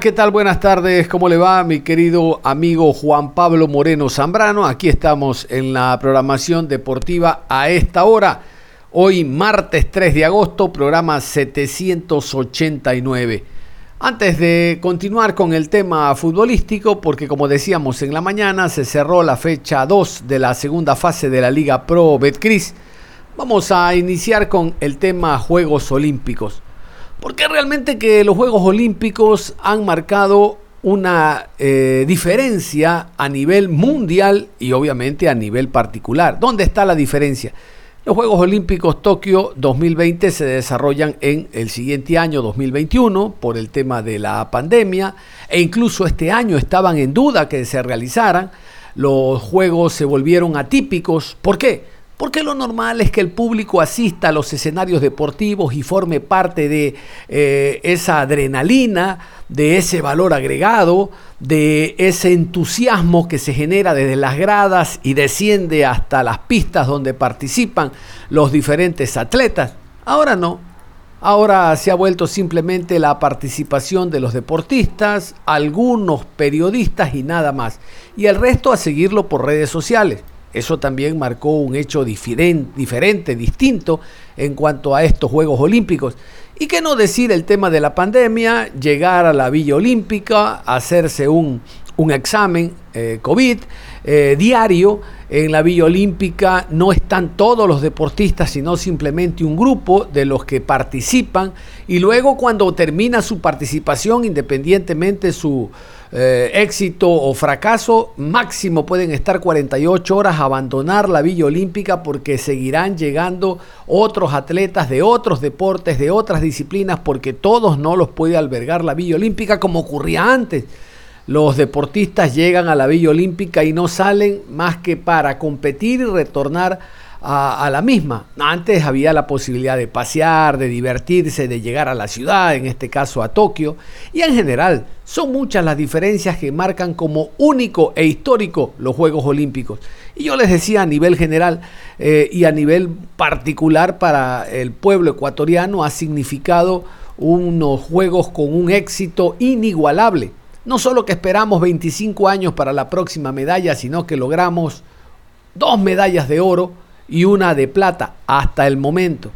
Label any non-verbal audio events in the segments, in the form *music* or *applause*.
¿Qué tal? Buenas tardes, ¿cómo le va mi querido amigo Juan Pablo Moreno Zambrano? Aquí estamos en la programación deportiva a esta hora. Hoy martes 3 de agosto, programa 789. Antes de continuar con el tema futbolístico, porque como decíamos en la mañana, se cerró la fecha 2 de la segunda fase de la Liga Pro Betcris, vamos a iniciar con el tema Juegos Olímpicos. Porque realmente que los Juegos Olímpicos han marcado una eh, diferencia a nivel mundial y obviamente a nivel particular. ¿Dónde está la diferencia? Los Juegos Olímpicos Tokio 2020 se desarrollan en el siguiente año 2021 por el tema de la pandemia e incluso este año estaban en duda que se realizaran. Los Juegos se volvieron atípicos. ¿Por qué? Porque lo normal es que el público asista a los escenarios deportivos y forme parte de eh, esa adrenalina, de ese valor agregado, de ese entusiasmo que se genera desde las gradas y desciende hasta las pistas donde participan los diferentes atletas. Ahora no. Ahora se ha vuelto simplemente la participación de los deportistas, algunos periodistas y nada más. Y el resto a seguirlo por redes sociales. Eso también marcó un hecho diferente, distinto en cuanto a estos Juegos Olímpicos. Y qué no decir el tema de la pandemia, llegar a la Villa Olímpica, hacerse un, examen eh, COVID eh, diario. En la Villa Olímpica no están todos los deportistas, sino simplemente un grupo de los que participan. Y luego cuando termina su participación, independientemente su, eh, éxito o fracaso, máximo pueden estar 48 horas, abandonar la Villa Olímpica porque seguirán llegando otros atletas de otros deportes, de otras disciplinas, porque todos no los puede albergar la Villa Olímpica como ocurría antes. Los deportistas llegan a la Villa Olímpica y no salen más que para competir y retornar a, la misma. Antes había la posibilidad de pasear, de divertirse, de llegar a la ciudad, en este caso a Tokio, y en general son muchas las diferencias que marcan como único e histórico los Juegos Olímpicos. Y yo les decía a nivel general eh, y a nivel particular para el pueblo ecuatoriano ha significado unos Juegos con un éxito inigualable. No solo que esperamos 25 años para la próxima medalla, sino que logramos dos medallas de oro, y una de plata hasta el momento.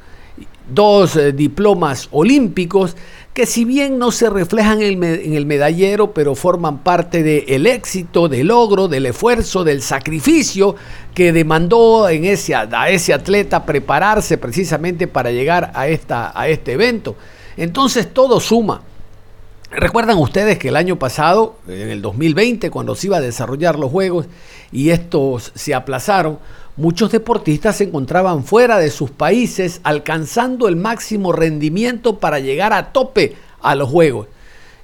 Dos eh, diplomas olímpicos que si bien no se reflejan en el, medallero, pero forman parte del éxito, del logro, del esfuerzo, del sacrificio que demandó en ese, a ese atleta prepararse precisamente para llegar a, esta, a este evento. Entonces todo suma. Recuerdan ustedes que el año pasado, en el 2020, cuando se iba a desarrollar los Juegos y estos se aplazaron, Muchos deportistas se encontraban fuera de sus países alcanzando el máximo rendimiento para llegar a tope a los Juegos.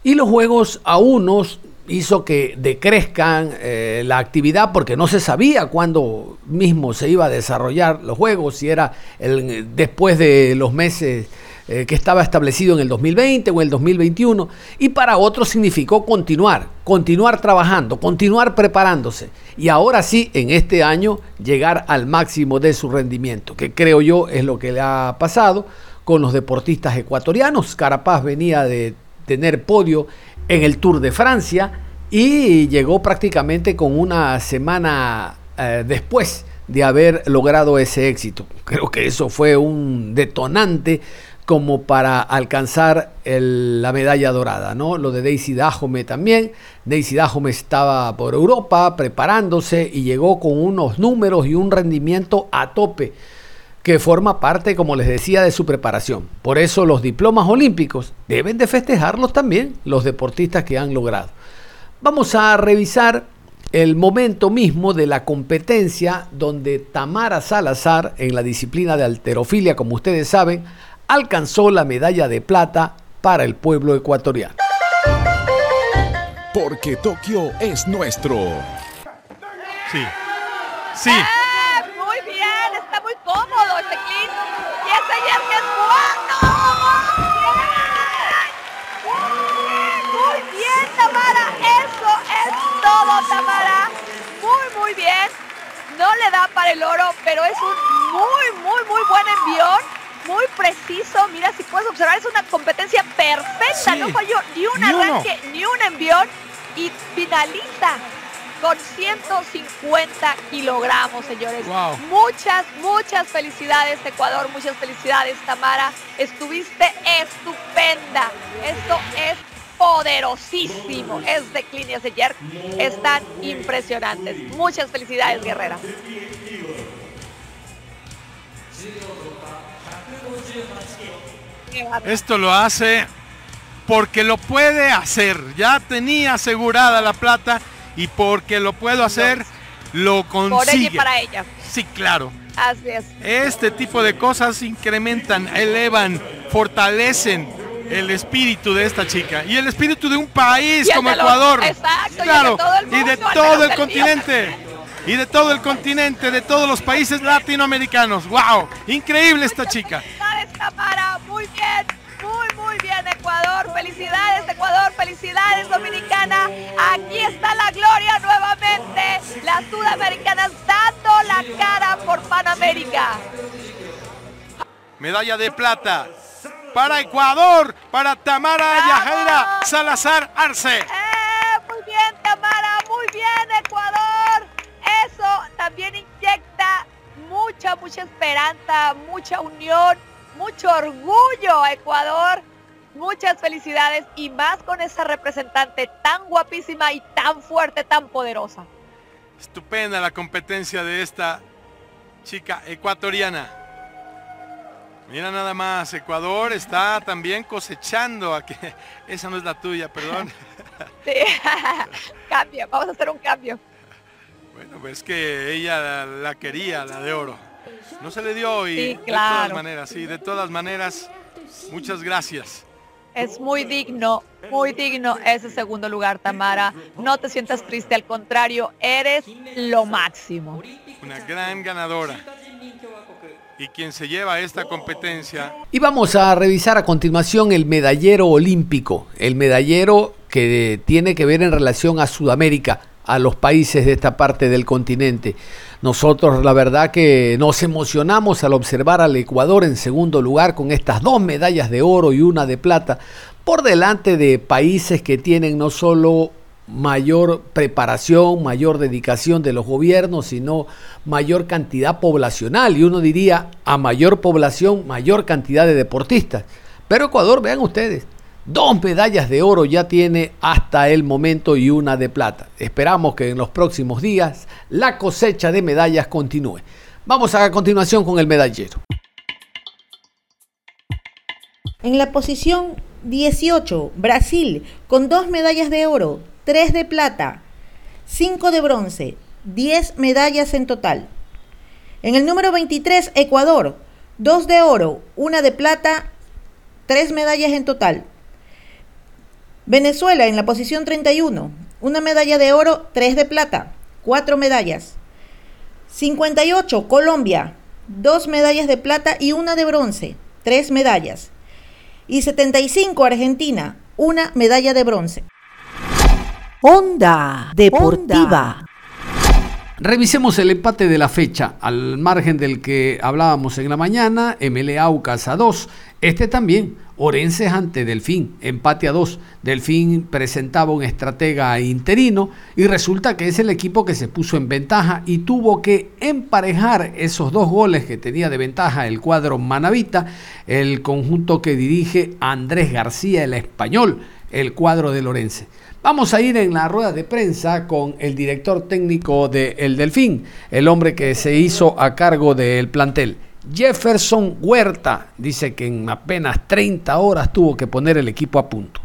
Y los Juegos a unos hizo que decrezcan eh, la actividad porque no se sabía cuándo mismo se iba a desarrollar los Juegos, si era el, después de los meses eh, que estaba establecido en el 2020 o en el 2021, y para otros significó continuar, continuar trabajando, continuar preparándose, y ahora sí, en este año, llegar al máximo de su rendimiento, que creo yo es lo que le ha pasado con los deportistas ecuatorianos. Carapaz venía de tener podio en el Tour de Francia y llegó prácticamente con una semana eh, después de haber logrado ese éxito. Creo que eso fue un detonante como para alcanzar la medalla dorada, ¿no? Lo de Daisy Dajome también. Daisy Dajome estaba por Europa preparándose y llegó con unos números y un rendimiento a tope. que forma parte, como les decía, de su preparación. Por eso los diplomas olímpicos deben de festejarlos también los deportistas que han logrado. Vamos a revisar el momento mismo de la competencia donde Tamara Salazar, en la disciplina de alterofilia, como ustedes saben, alcanzó la medalla de plata para el pueblo ecuatoriano. Porque Tokio es nuestro. Sí. Sí. cómodo este clip. Y ese que es bueno. Muy bien, Tamara. Eso es todo, Tamara. Muy, muy bien. No le da para el oro, pero es un muy, muy, muy buen envión. Muy preciso. Mira, si puedes observar, es una competencia perfecta. No falló ni un arranque, ni un envión. Y finaliza con 150 kilogramos, señores. Muchas, muchas felicidades, Ecuador. Muchas felicidades, Tamara. Estuviste estupenda. Esto es poderosísimo. Es de Clinias de Jerk. Están impresionantes. Muchas felicidades, guerrera. Esto lo hace porque lo puede hacer. Ya tenía asegurada la plata y porque lo puedo hacer, lo consigue. Por ella y para ella. Sí, claro. Así es. Este tipo de cosas incrementan, elevan, fortalecen el espíritu de esta chica y el espíritu de un país como Ecuador. Exacto, claro, y de todo el, continente. Y de todo el continente, de todos los países latinoamericanos. ¡Wow! Increíble esta chica. Muy bien. Muy, muy bien, Ecuador. Felicidades, Ecuador. Felicidades, Dominicana. Aquí está la gloria nuevamente. Las sudamericanas dando la cara por Panamérica. Medalla de plata para Ecuador, para Tamara Yajaira Salazar Arce. Eh, muy bien, Tamara. Muy bien, Ecuador. Eso también inyecta mucha, mucha esperanza, mucha unión mucho orgullo Ecuador. Muchas felicidades y más con esa representante tan guapísima y tan fuerte, tan poderosa. Estupenda la competencia de esta chica ecuatoriana. Mira nada más, Ecuador está también cosechando a que *laughs* esa no es la tuya, perdón. *laughs* Sí, *laughs* cambio, vamos a hacer un cambio. Bueno, pues que ella la quería, la de oro. No se le dio y de todas maneras, sí, de todas maneras, muchas gracias. Es muy digno, muy digno ese segundo lugar, Tamara. No te sientas triste, al contrario, eres lo máximo. Una gran ganadora. Y quien se lleva esta competencia. Y vamos a revisar a continuación el medallero olímpico, el medallero que tiene que ver en relación a Sudamérica, a los países de esta parte del continente. Nosotros la verdad que nos emocionamos al observar al Ecuador en segundo lugar con estas dos medallas de oro y una de plata por delante de países que tienen no solo mayor preparación, mayor dedicación de los gobiernos, sino mayor cantidad poblacional. Y uno diría, a mayor población, mayor cantidad de deportistas. Pero Ecuador, vean ustedes, Dos medallas de oro ya tiene hasta el momento y una de plata. Esperamos que en los próximos días la cosecha de medallas continúe. Vamos a continuación con el medallero. En la posición 18, Brasil, con dos medallas de oro, tres de plata, cinco de bronce, 10 medallas en total. En el número 23, Ecuador, dos de oro, una de plata, tres medallas en total. Venezuela en la posición 31, una medalla de oro, tres de plata, cuatro medallas. 58, Colombia, dos medallas de plata y una de bronce, tres medallas. Y 75, Argentina, una medalla de bronce. Onda Deportiva. Revisemos el empate de la fecha, al margen del que hablábamos en la mañana, MLA Aucas a 2. Este también, Orense ante Delfín, empate a 2. Delfín presentaba un estratega interino y resulta que es el equipo que se puso en ventaja y tuvo que emparejar esos dos goles que tenía de ventaja el cuadro Manavita, el conjunto que dirige Andrés García, el español, el cuadro de Lorense. Vamos a ir en la rueda de prensa con el director técnico de El Delfín, el hombre que se hizo a cargo del plantel. Jefferson Huerta dice que en apenas 30 horas tuvo que poner el equipo a punto.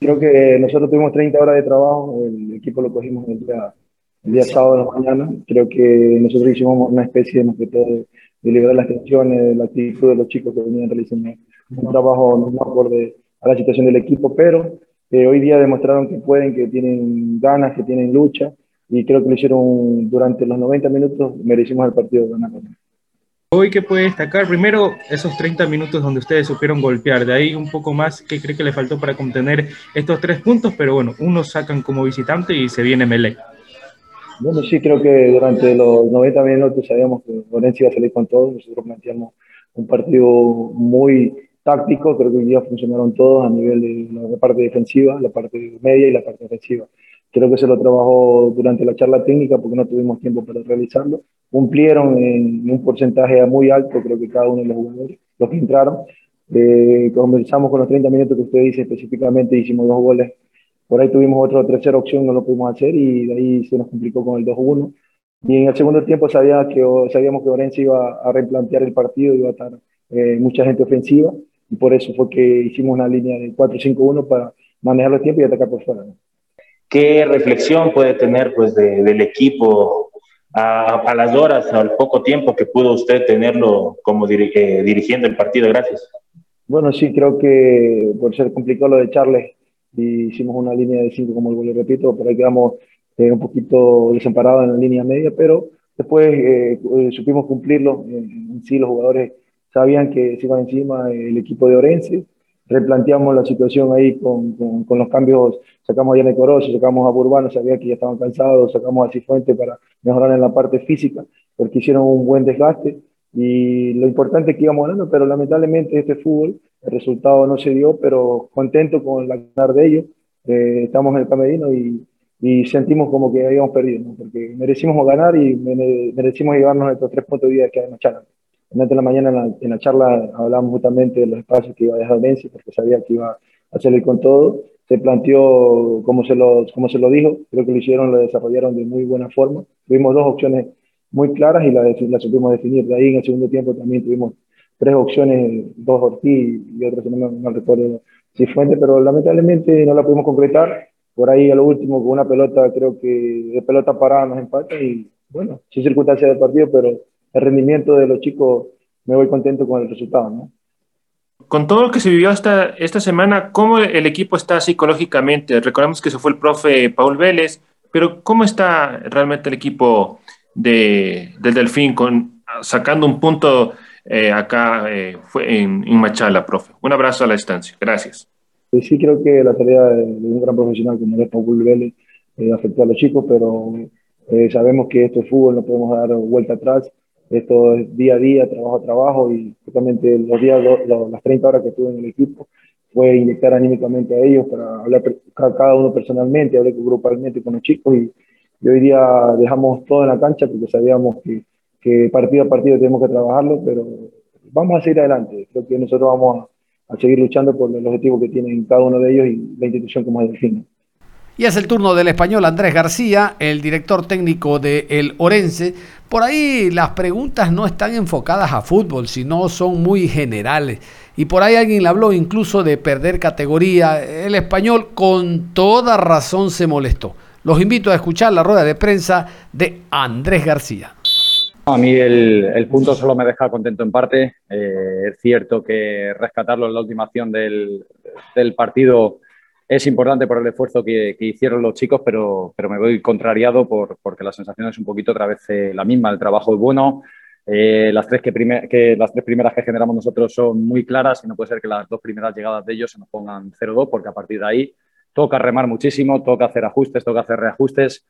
Creo que nosotros tuvimos 30 horas de trabajo, el equipo lo cogimos el día, sábado de la mañana. Creo que nosotros hicimos una especie de, de, de liberar las tensiones, la actitud de los chicos que venían realizando un trabajo no acorde a la situación del equipo, pero hoy día demostraron que pueden, que tienen ganas, que tienen lucha y creo que lo hicieron durante los 90 minutos, merecimos el partido de ganar. Hoy, ¿qué puede destacar? Primero, esos 30 minutos donde ustedes supieron golpear. De ahí un poco más, ¿qué cree que le faltó para contener estos tres puntos? Pero bueno, uno sacan como visitante y se viene Melec. Bueno, sí, creo que durante los 90 minutos sabíamos que Valencia iba a salir con todo. Nosotros planteamos un partido muy táctico. Creo que hoy día funcionaron todos a nivel de la parte defensiva, la parte media y la parte ofensiva. Creo que se lo trabajó durante la charla técnica porque no tuvimos tiempo para realizarlo. Cumplieron en un porcentaje muy alto, creo que cada uno de los jugadores, los que entraron. Eh, conversamos con los 30 minutos que usted dice específicamente, hicimos dos goles. Por ahí tuvimos otra tercera opción, no lo pudimos hacer y de ahí se nos complicó con el 2-1. Y en el segundo tiempo sabía que, sabíamos que Orense iba a replantear el partido, iba a estar eh, mucha gente ofensiva y por eso fue que hicimos una línea de 4-5-1 para manejar los tiempos y atacar por fuera. ¿Qué reflexión puede tener pues, del equipo a, las horas, al poco tiempo que pudo usted tenerlo como eh, dirigiendo el partido? Gracias. Bueno, sí, creo que por ser complicado lo de Charles, hicimos una línea de 5, como lo repito, por ahí quedamos eh, un poquito desamparados en la línea media, pero después eh, supimos cumplirlo. En, sí, los jugadores sabían que se iba encima el equipo de Orense. Replanteamos la situación ahí con, con, los cambios, sacamos a Yane Corozo, sacamos a Burbano, sabía que ya estaban cansados, sacamos a Cifuente para mejorar en la parte física, porque hicieron un buen desgaste. Y lo importante es que íbamos ganando, pero lamentablemente este fútbol, el resultado no se dio, pero contento con la ganar de ellos, eh, estamos en el camerino y, y, sentimos como que habíamos perdido, porque merecimos ganar y merecimos llevarnos estos tres puntos de vida que hay en la de la mañana en la, charla hablábamos justamente de los espacios que iba a dejar Benzi, porque sabía que iba a salir con todo. Se planteó como se, lo, como se lo dijo, creo que lo hicieron, lo desarrollaron de muy buena forma. Tuvimos dos opciones muy claras y las la supimos definir. De ahí en el segundo tiempo también tuvimos tres opciones, dos Ortiz y otras no, no recuerdo si fuente, pero lamentablemente no la pudimos concretar. Por ahí a lo último con una pelota, creo que de pelota parada nos empata y bueno, sí circunstancia del partido, pero el rendimiento de los chicos, me voy contento con el resultado. ¿no? Con todo lo que se vivió esta, esta semana, ¿cómo el equipo está psicológicamente? Recordemos que se fue el profe Paul Vélez, pero ¿cómo está realmente el equipo de, del Delfín con, sacando un punto eh, acá eh, fue en, en, Machala, profe? Un abrazo a la distancia. Gracias. Pues sí, creo que la tarea de, un gran profesional como es Paul Vélez eh, afectó a los chicos, pero sabemos que esto es fútbol, no podemos dar vuelta atrás esto es día a día, trabajo a trabajo y justamente los días, las 30 horas que estuve en el equipo fue inyectar anímicamente a ellos para hablar cada uno personalmente, hablé grupalmente con los chicos y, hoy día dejamos todo en la cancha porque sabíamos que, que, partido a partido tenemos que trabajarlo, pero vamos a seguir adelante. Creo que nosotros vamos a, seguir luchando por el objetivo que tienen cada uno de ellos y la institución como es fin. Y es el turno del español Andrés García, el director técnico de El Orense. Por ahí las preguntas no están enfocadas a fútbol, sino son muy generales. Y por ahí alguien le habló incluso de perder categoría. El español con toda razón se molestó. Los invito a escuchar la rueda de prensa de Andrés García. A mí el, punto solo me deja contento en parte. Eh, es cierto que rescatarlo en la última acción del, del partido es importante por el esfuerzo que, hicieron los chicos, pero, pero me voy contrariado por, porque la sensación es un poquito otra vez eh, la misma. El trabajo es bueno. Eh, las, tres que, que, las tres primeras que generamos nosotros son muy claras y no puede ser que las dos primeras llegadas de ellos se nos pongan 0-2 porque a partir de ahí toca remar muchísimo, toca hacer ajustes, toca hacer reajustes.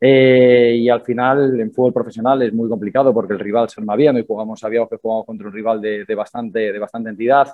Eh, y al final en fútbol profesional es muy complicado porque el rival se arma bien. Hoy jugamos, sabíamos que jugamos contra un rival de, de bastante, de bastante entidad.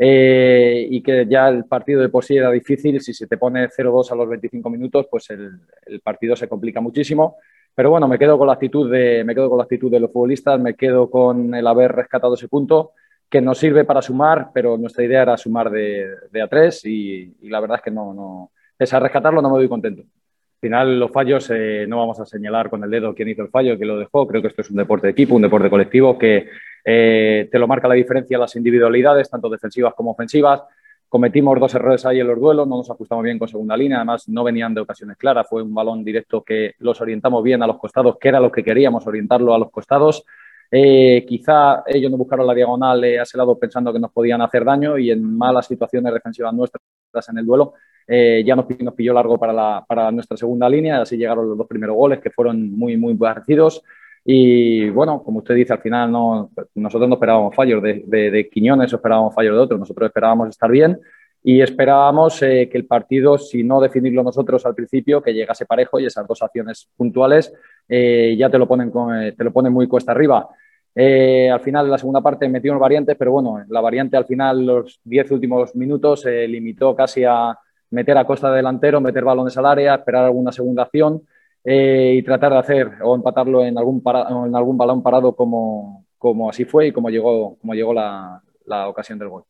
Eh, y que ya el partido de por sí era difícil, si se te pone 0-2 a los 25 minutos, pues el, partido se complica muchísimo. Pero bueno, me quedo con la actitud de, me quedo con la actitud de los futbolistas, me quedo con el haber rescatado ese punto, que nos sirve para sumar, pero nuestra idea era sumar de, a tres y, y, la verdad es que no, no, pese a rescatarlo no me doy contento. Al final los fallos eh, no vamos a señalar con el dedo quién hizo el fallo, quién lo dejó. Creo que esto es un deporte de equipo, un deporte colectivo que, te lo marca la diferencia las individualidades, tanto defensivas como ofensivas. Cometimos dos errores ahí en los duelos, no nos ajustamos bien con segunda línea, además no venían de ocasiones claras, fue un balón directo que los orientamos bien a los costados, que era lo que queríamos, orientarlo a los costados. Eh, quizá ellos no buscaron la diagonal a ese lado pensando que nos podían hacer daño y en malas situaciones defensivas nuestras en el duelo eh, ya nos, pilló largo para, para nuestra segunda línea, así llegaron los dos primeros goles que fueron muy, muy parecidos. Y bueno, como usted dice, al final no, nosotros no esperábamos fallos de, de, Quiñones o esperábamos fallos de otros, nosotros esperábamos estar bien y esperábamos eh, que el partido, si no definirlo nosotros al principio, que llegase parejo y esas dos acciones puntuales eh, ya te lo, ponen eh, te lo ponen muy cuesta arriba. al final, en la segunda parte metimos variantes, pero bueno, la variante al final, los diez últimos minutos, se limitó casi a meter a costa delantero, meter balones al área, esperar alguna segunda acción eh, y tratar de hacer o empatarlo en algún, en algún balón parado como, como así fue y como llegó, como llegó la, la ocasión del gol.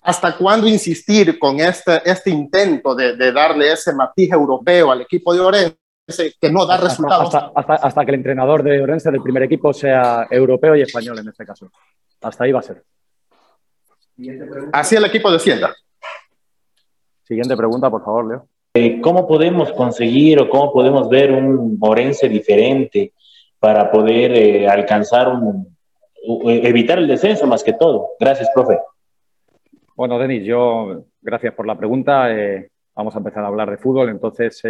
¿Hasta cuándo insistir con este, este intento de, de, darle ese matiz europeo al equipo de Orense que no da resultados? Hasta, hasta, hasta, que el entrenador de Orense del primer equipo sea europeo y español en este caso. Hasta ahí va a ser. Así el equipo descienda. Siguiente pregunta, por favor, Leo. Eh, ¿Cómo podemos conseguir o cómo podemos ver un Orense diferente para poder eh, alcanzar un, evitar el descenso más que todo? Gracias, profe. Bueno, Denis, yo, gracias por la pregunta. Eh, vamos a empezar a hablar de fútbol. Entonces,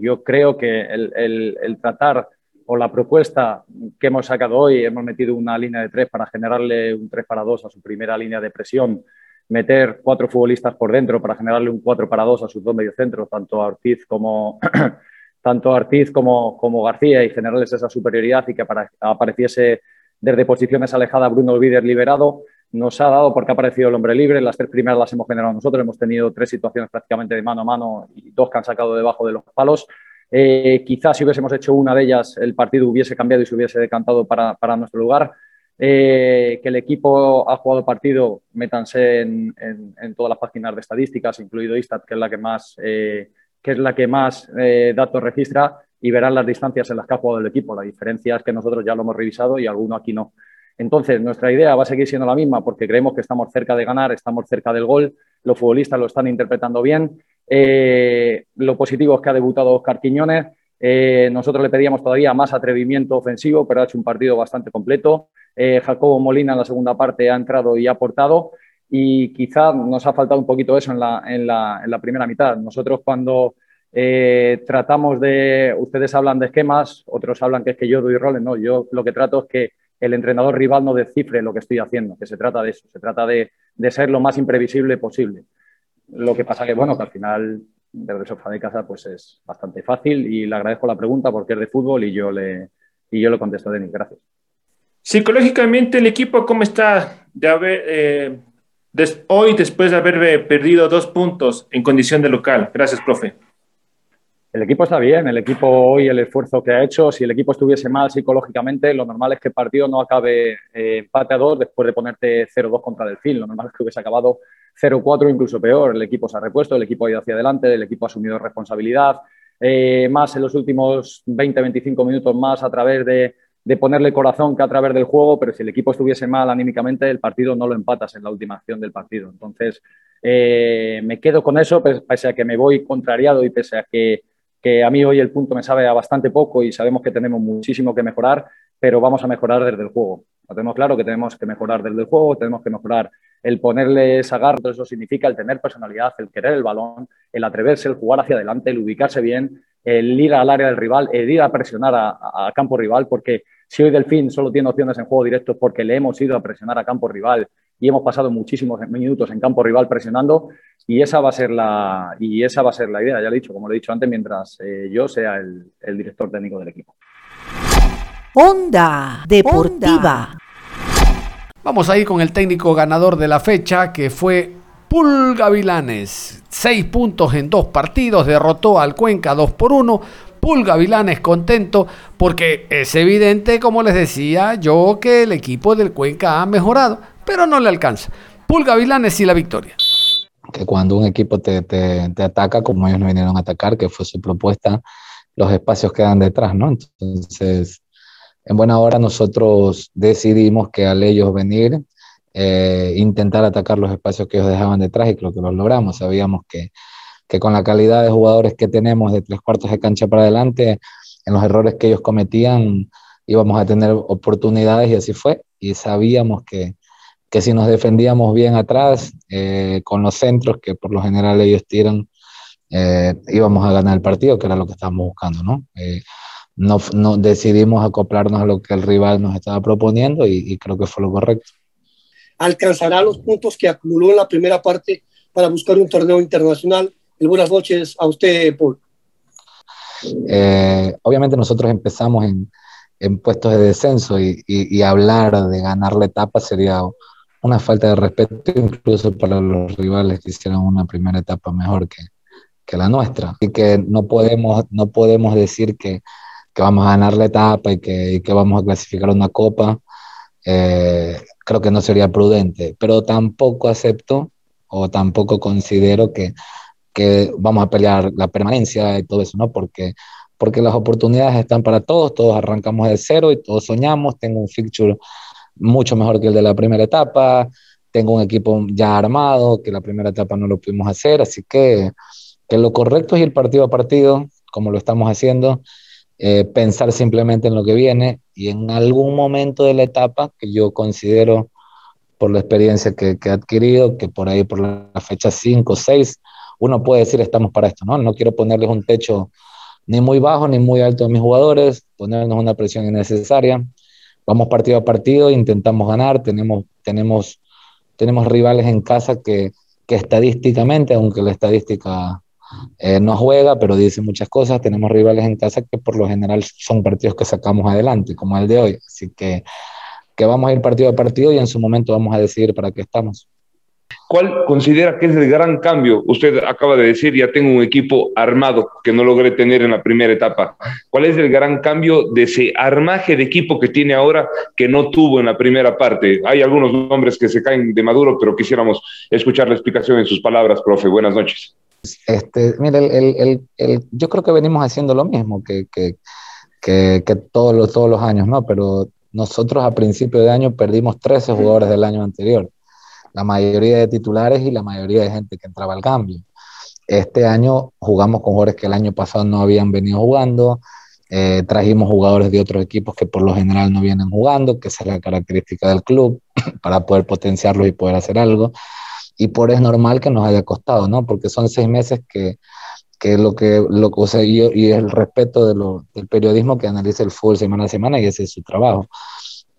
yo creo que el, el, tratar o la propuesta que hemos sacado hoy, hemos metido una línea de tres para generarle un 3 para 2 a su primera línea de presión meter cuatro futbolistas por dentro para generarle un 4 para 2 a sus dos mediocentros, tanto a Ortiz como, *clears throat* tanto Ortiz como, como García, y generarles esa superioridad y que apareciese desde posiciones alejadas Bruno Olvider liberado. Nos ha dado porque ha aparecido el hombre libre. Las tres primeras las hemos generado nosotros. Hemos tenido tres situaciones prácticamente de mano a mano y dos que han sacado debajo de los palos. Eh, quizás si hubiésemos hecho una de ellas, el partido hubiese cambiado y se hubiese decantado para, para nuestro lugar. Eh, que el equipo ha jugado partido, métanse en, todas las páginas de estadísticas, incluido Istat, que es la que más, eh, que es la que más eh, datos registra, y verán las distancias en las que ha jugado el equipo. La diferencia es que nosotros ya lo hemos revisado y alguno aquí no. Entonces, nuestra idea va a seguir siendo la misma porque creemos que estamos cerca de ganar, estamos cerca del gol, los futbolistas lo están interpretando bien. lo positivo es que ha debutado Oscar Quiñones. nosotros le pedíamos todavía más atrevimiento ofensivo, pero ha hecho un partido bastante completo. Eh, Jacobo Molina en la segunda parte ha entrado y ha aportado y quizá nos ha faltado un poquito eso en la, en la, en la primera mitad. Nosotros cuando eh, tratamos de, ustedes hablan de esquemas, otros hablan que es que yo doy roles, no, yo lo que trato es que el entrenador rival no descifre lo que estoy haciendo, que se trata de eso, se trata de, de ser lo más imprevisible posible. Lo que pasa que, bueno, que al final desde el sofá de casa pues es bastante fácil y le agradezco la pregunta porque es de fútbol y yo le, y yo le contesto, Denis, gracias. Psicológicamente, el equipo, ¿cómo está de haber, eh, hoy después de haber perdido dos puntos en condición de local? Gracias, profe. El equipo está bien, el equipo hoy, el esfuerzo que ha hecho, si el equipo estuviese mal psicológicamente, lo normal es que el partido no acabe eh, empate a dos después de ponerte 0-2 contra Delfín. Lo normal es que hubiese acabado 0-4, incluso peor. El equipo se ha repuesto, el equipo ha ido hacia adelante, el equipo ha asumido responsabilidad. Eh, más en los últimos 20-25 minutos más a través de, de ponerle corazón que a través del juego, pero si el equipo estuviese mal anímicamente, el partido no lo empatas en la última acción del partido. Entonces, eh, me quedo con eso, pese a que me voy contrariado y pese a que, que, a mí hoy el punto me sabe a bastante poco y sabemos que tenemos muchísimo que mejorar, pero vamos a mejorar desde el juego. Lo tenemos claro que tenemos que mejorar desde el juego, tenemos que mejorar el ponerle esa garra, todo eso significa el tener personalidad, el querer el balón, el atreverse, el jugar hacia adelante, el ubicarse bien, el ir al área del rival, el ir a presionar a campo rival, porque si hoy Delfín solo tiene opciones en juego directo porque le hemos ido a presionar a campo rival y hemos pasado muchísimos minutos en campo rival presionando y esa va a ser la, y esa va a ser la idea, ya lo he dicho, como lo he dicho antes, mientras eh, yo sea el, director técnico del equipo. Onda Deportiva. Vamos a ir con el técnico ganador de la fecha, que fue Pulga Vilanes. Seis puntos en dos partidos, derrotó al Cuenca 2 por 1 Pulga es contento porque es evidente, como les decía yo, que el equipo del Cuenca ha mejorado, pero no le alcanza. Pulga Vilanes y la victoria. Que cuando un equipo te, te, ataca, como ellos no vinieron a atacar, que fue su propuesta, los espacios quedan detrás, ¿no? Entonces, en buena hora nosotros decidimos que al ellos venir, eh, intentar atacar los espacios que ellos dejaban detrás y creo que lo logramos. Sabíamos que, que con la calidad de jugadores que tenemos de tres cuartos de cancha para adelante, en los errores que ellos cometían íbamos a tener oportunidades y así fue. Y sabíamos que, que si nos defendíamos bien atrás, eh, con los centros que por lo general ellos tiran, eh, íbamos a ganar el partido, que era lo que estábamos buscando, ¿no? Eh, no, no, decidimos acoplarnos a lo que el rival nos estaba proponiendo y, y, creo que fue lo correcto. ¿Alcanzará los puntos que acumuló en la primera parte para buscar un torneo internacional? Buenas noches a usted, Paul. Eh, obviamente nosotros empezamos en, en puestos de descenso y, hablar de ganar la etapa sería una falta de respeto incluso para los rivales que hicieron una primera etapa mejor que, que la nuestra. Así que no podemos, no podemos decir que, que vamos a ganar la etapa y que, que vamos a clasificar una copa. Eh, creo que no sería prudente, pero tampoco acepto o tampoco considero que que vamos a pelear la permanencia y todo eso, ¿no? Porque, porque las oportunidades están para todos, todos arrancamos de cero y todos soñamos, tengo un fixture mucho mejor que el de la primera etapa, tengo un equipo ya armado, que la primera etapa no lo pudimos hacer, así que, que lo correcto es ir partido a partido, como lo estamos haciendo, eh, pensar simplemente en lo que viene y en algún momento de la etapa que yo considero por la experiencia que, que he adquirido, que por ahí por la fecha 5 o 6, uno puede decir estamos para esto, ¿no? No quiero ponerles un techo ni muy bajo ni muy alto a mis jugadores, ponernos una presión innecesaria. Vamos partido a partido, intentamos ganar, tenemos, tenemos, tenemos rivales en casa que, que estadísticamente, aunque la estadística eh, no juega, pero dice muchas cosas, tenemos rivales en casa que por lo general son partidos que sacamos adelante, como el de hoy. Así que, que vamos a ir partido a partido y en su momento vamos a decidir para qué estamos. ¿Cuál considera que es el gran cambio? Usted acaba de decir, ya tengo un equipo armado que no logré tener en la primera etapa. ¿Cuál es el gran cambio de ese armaje de equipo que tiene ahora que no tuvo en la primera parte? Hay algunos nombres que se caen de maduro, pero quisiéramos escuchar la explicación en sus palabras, profe. Buenas noches. Este, mire, el, el, el, yo creo que venimos haciendo lo mismo que, que, que, que todos, los, todos los años, ¿no? Pero nosotros a principio de año perdimos 13 jugadores del año anterior la mayoría de titulares y la mayoría de gente que entraba al cambio. Este año jugamos con jugadores que el año pasado no habían venido jugando, eh, trajimos jugadores de otros equipos que por lo general no vienen jugando, que es la característica del club, *clears throat* para poder potenciarlos y poder hacer algo. Y por es normal que nos haya costado, ¿no? Porque son seis meses que, que lo que, lo, o sea, y, y el respeto de lo, del periodismo que analiza el fútbol semana a semana y ese es su trabajo.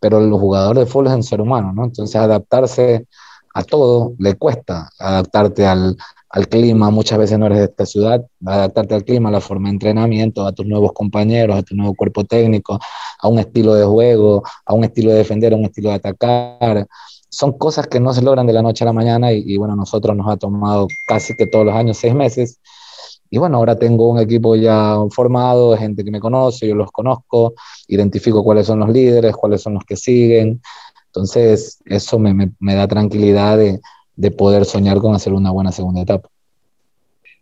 Pero los jugadores de fútbol es un ser humano, ¿no? Entonces adaptarse a todo le cuesta adaptarte al, al, clima, muchas veces no eres de esta ciudad, adaptarte al clima, a la forma de entrenamiento, a tus nuevos compañeros, a tu nuevo cuerpo técnico, a un estilo de juego, a un estilo de defender, a un estilo de atacar. Son cosas que no se logran de la noche a la mañana y, y bueno, nosotros nos ha tomado casi que todos los años, seis meses. Y bueno, ahora tengo un equipo ya formado, gente que me conoce, yo los conozco, identifico cuáles son los líderes, cuáles son los que siguen, entonces, eso me, me, me da tranquilidad de, de poder soñar con hacer una buena segunda etapa.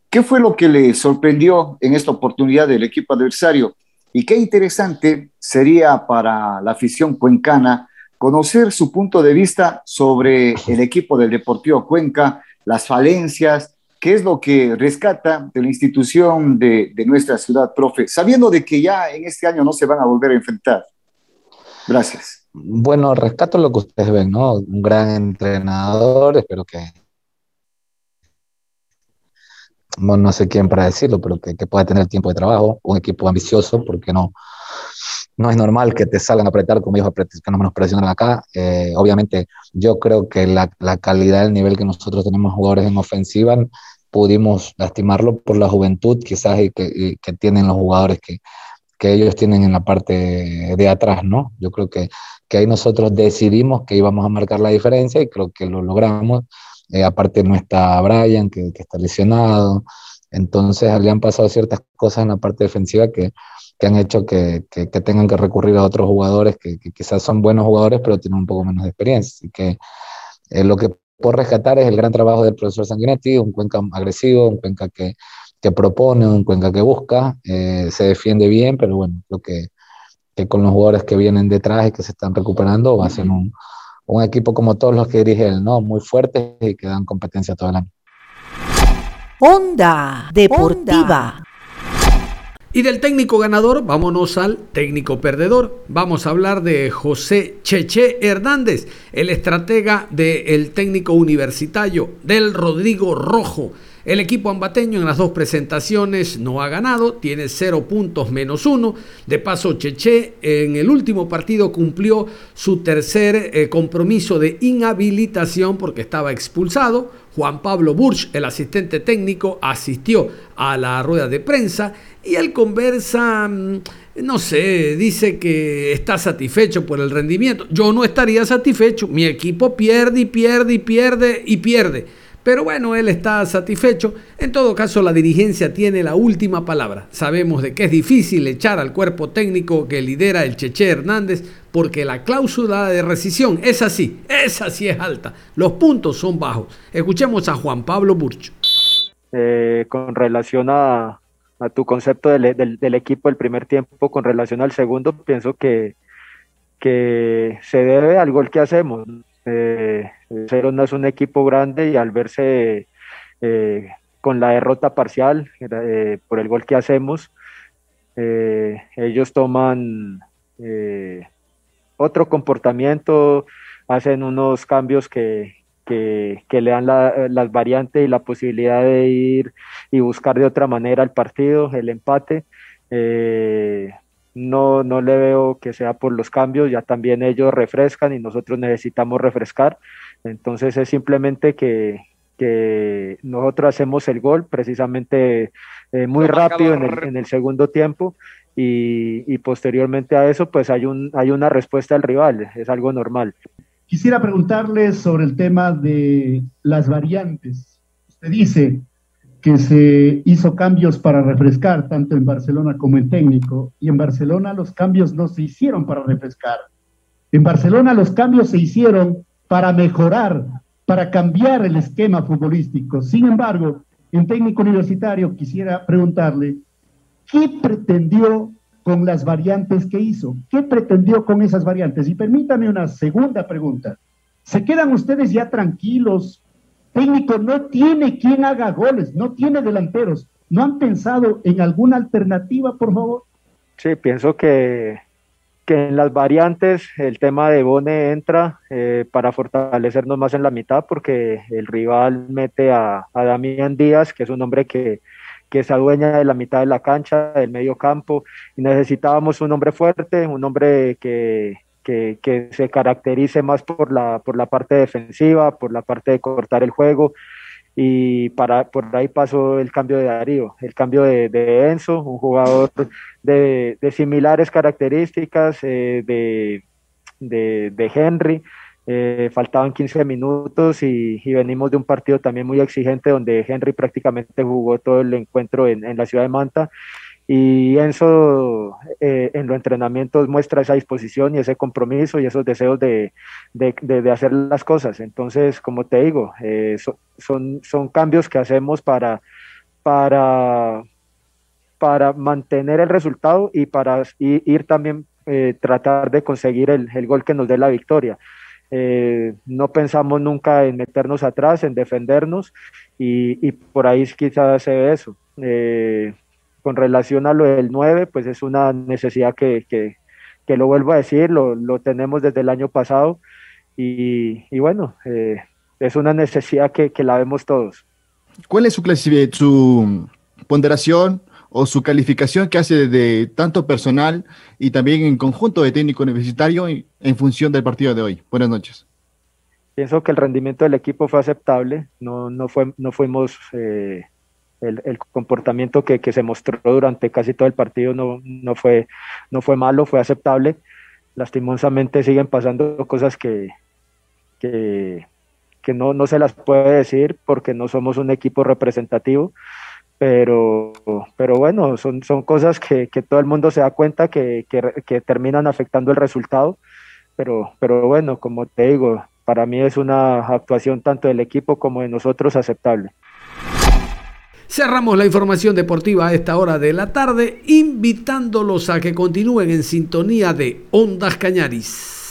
¿Qué fue lo que le sorprendió en esta oportunidad del equipo adversario? Y qué interesante sería para la afición cuencana conocer su punto de vista sobre el equipo del Deportivo Cuenca, las falencias, qué es lo que rescata de la institución de, de, nuestra ciudad, profe, sabiendo de que ya en este año no se van a volver a enfrentar. Gracias. Bueno, rescato lo que ustedes ven, ¿no? Un gran entrenador, espero que, bueno, no sé quién para decirlo, pero que, que, pueda tener tiempo de trabajo, un equipo ambicioso, porque no, no es normal que te salgan a apretar como ellos que no nos presionan acá. Eh, obviamente, yo creo que la, la calidad, el nivel que nosotros tenemos jugadores en ofensiva, pudimos lastimarlo por la juventud quizás y que, y que tienen los jugadores que, que ellos tienen en la parte de atrás, ¿no? Yo creo que que ahí nosotros decidimos que íbamos a marcar la diferencia y creo que lo logramos. Eh, aparte no está Brian, que, que, está lesionado. Entonces le han pasado ciertas cosas en la parte defensiva que, que han hecho que, que, tengan que recurrir a otros jugadores que, quizás son buenos jugadores, pero tienen un poco menos de experiencia. Así que eh, lo que puedo rescatar es el gran trabajo del profesor Sanguinetti, un Cuenca agresivo, un Cuenca que, que propone, un Cuenca que busca, eh, se defiende bien, pero bueno, lo que que con los jugadores que vienen detrás y que se están recuperando va a ser un, un equipo como todos los que dirige él, ¿no? Muy fuerte y que dan competencia todo el año. Onda Deportiva. Y del técnico ganador, vámonos al técnico perdedor. Vamos a hablar de José Cheche Hernández, el estratega del técnico universitario del Rodrigo Rojo. El equipo ambateño en las dos presentaciones no ha ganado, tiene cero puntos menos uno. De paso, Cheche en el último partido cumplió su tercer eh, compromiso de inhabilitación porque estaba expulsado. Juan Pablo Burch, el asistente técnico, asistió a la rueda de prensa y él conversa, mm, no sé, dice que está satisfecho por el rendimiento. Yo no estaría satisfecho, mi equipo pierde y pierde y pierde y pierde. Pero bueno, él está satisfecho. En todo caso, la dirigencia tiene la última palabra. Sabemos de que es difícil echar al cuerpo técnico que lidera el Cheche Hernández porque la cláusula de rescisión es así, esa sí es alta. Los puntos son bajos. Escuchemos a Juan Pablo Burcho. Eh, con relación a, tu concepto del, equipo del primer tiempo, con relación al segundo, pienso que, que se debe al gol que hacemos. Eh, Cero no es un equipo grande y al verse eh, con la derrota parcial eh, por el gol que hacemos, eh, ellos toman otro comportamiento, hacen unos cambios que, que, le dan las variantes y la posibilidad de ir y buscar de otra manera el partido, el empate. No, no le veo que sea por los cambios, ya también ellos refrescan y nosotros necesitamos refrescar. Entonces es simplemente que, nosotros hacemos el gol precisamente eh, muy rápido en el, segundo tiempo y, posteriormente a eso pues hay, un, hay una respuesta del rival, es algo normal. Quisiera preguntarles sobre el tema de las variantes. Usted dice que se hizo cambios para refrescar tanto en Barcelona como en técnico y en Barcelona los cambios no se hicieron para refrescar. En Barcelona los cambios se hicieron para mejorar, para cambiar el esquema futbolístico. Sin embargo, en técnico universitario quisiera preguntarle, ¿qué pretendió con las variantes que hizo? ¿Qué pretendió con esas variantes? Y permítame una segunda pregunta. ¿Se quedan ustedes ya tranquilos? Técnico no tiene quien haga goles, no tiene delanteros. ¿No han pensado en alguna alternativa, por favor? Sí, pienso que que en las variantes el tema de Bone entra eh, para fortalecernos más en la mitad porque el rival mete a, a Damián Díaz, que es un hombre que, que se adueña de la mitad de la cancha, del medio campo, y necesitábamos un hombre fuerte, un hombre que, que, se caracterice más por la, por la parte defensiva, por la parte de cortar el juego, y para, por ahí pasó el cambio de Darío, el cambio de, Enzo, un jugador de, similares características eh, de, de, Henry. Eh, faltaban 15 minutos y, venimos de un partido también muy exigente donde Henry prácticamente jugó todo el encuentro en, en la ciudad de Manta y Enzo eh, en los entrenamientos muestra esa disposición y ese compromiso y esos deseos de, de, hacer las cosas. Entonces, como te digo, eh, son, son cambios que hacemos para, para, para mantener el resultado y para ir también eh, tratar de conseguir el, el, gol que nos dé la victoria. no pensamos nunca en meternos atrás, en defendernos y, y por ahí quizás se ve eso con relación a lo del 9, pues es una necesidad que, que, que lo vuelvo a decir, lo, lo, tenemos desde el año pasado y, y bueno, eh, es una necesidad que, que, la vemos todos. ¿Cuál es su, su ponderación o su calificación que hace de tanto personal y también en conjunto de técnico universitario en función del partido de hoy? Buenas noches. Pienso que el rendimiento del equipo fue aceptable, no, no, fue, no fuimos... Eh, el, comportamiento que, se mostró durante casi todo el partido no, no, fue, no fue malo, fue aceptable. Lastimosamente siguen pasando cosas que, que, no, no se las puede decir porque no somos un equipo representativo, pero, pero bueno, son, son cosas que, todo el mundo se da cuenta que, que, terminan afectando el resultado, pero, pero bueno, como te digo, para mí es una actuación tanto del equipo como de nosotros aceptable. Cerramos la información deportiva a esta hora de la tarde, invitándolos a que continúen en sintonía de Ondas Cañaris.